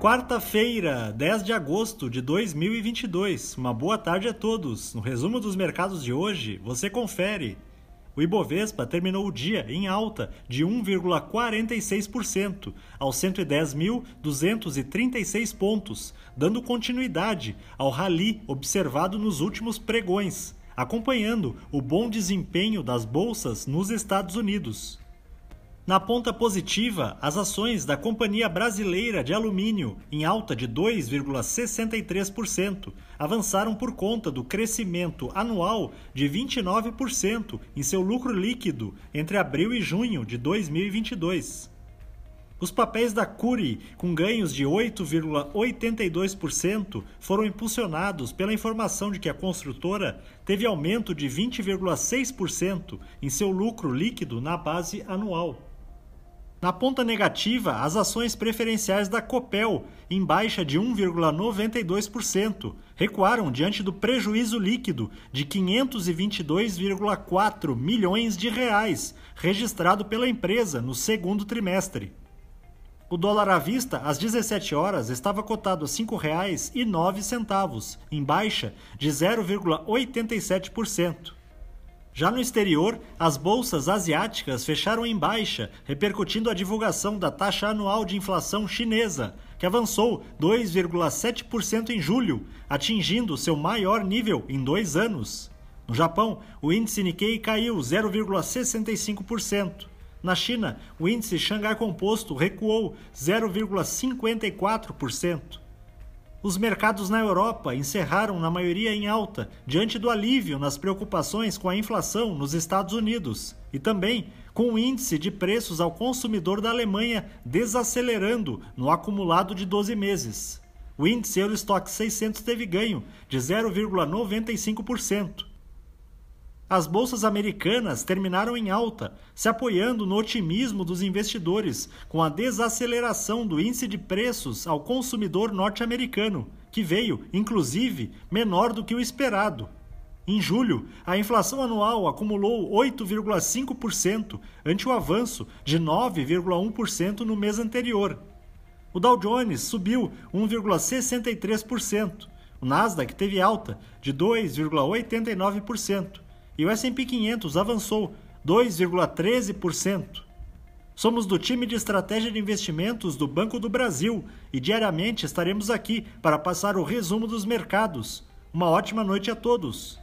Quarta-feira, 10 de agosto de 2022. Uma boa tarde a todos. No resumo dos mercados de hoje, você confere. O Ibovespa terminou o dia em alta de 1,46% aos 110.236 pontos, dando continuidade ao rally observado nos últimos pregões, acompanhando o bom desempenho das bolsas nos Estados Unidos. Na ponta positiva, as ações da Companhia Brasileira de Alumínio, em alta de 2,63%, avançaram por conta do crescimento anual de 29% em seu lucro líquido entre abril e junho de 2022. Os papéis da Cury, com ganhos de 8,82%, foram impulsionados pela informação de que a construtora teve aumento de 20,6% em seu lucro líquido na base anual. Na ponta negativa, as ações preferenciais da Copel, em baixa de 1,92%, recuaram diante do prejuízo líquido de 522,4 milhões de reais registrado pela empresa no segundo trimestre. O dólar à vista, às 17 horas, estava cotado a R$ 5,09, em baixa de 0,87%. Já no exterior, as bolsas asiáticas fecharam em baixa, repercutindo a divulgação da taxa anual de inflação chinesa, que avançou 2,7% em julho, atingindo seu maior nível em dois anos. No Japão, o índice Nikkei caiu 0,65%. Na China, o índice Xangai Composto recuou 0,54%. Os mercados na Europa encerraram na maioria em alta, diante do alívio nas preocupações com a inflação nos Estados Unidos e também com o índice de preços ao consumidor da Alemanha desacelerando no acumulado de 12 meses. O índice Eurostock 600 teve ganho de 0,95%. As bolsas americanas terminaram em alta, se apoiando no otimismo dos investidores com a desaceleração do índice de preços ao consumidor norte-americano, que veio, inclusive, menor do que o esperado. Em julho, a inflação anual acumulou 8,5%, ante o avanço de 9,1% no mês anterior. O Dow Jones subiu 1,63%. O Nasdaq teve alta de 2,89% e o S&P 500 avançou 2,13%. Somos do time de estratégia de investimentos do Banco do Brasil e diariamente estaremos aqui para passar o resumo dos mercados. Uma ótima noite a todos.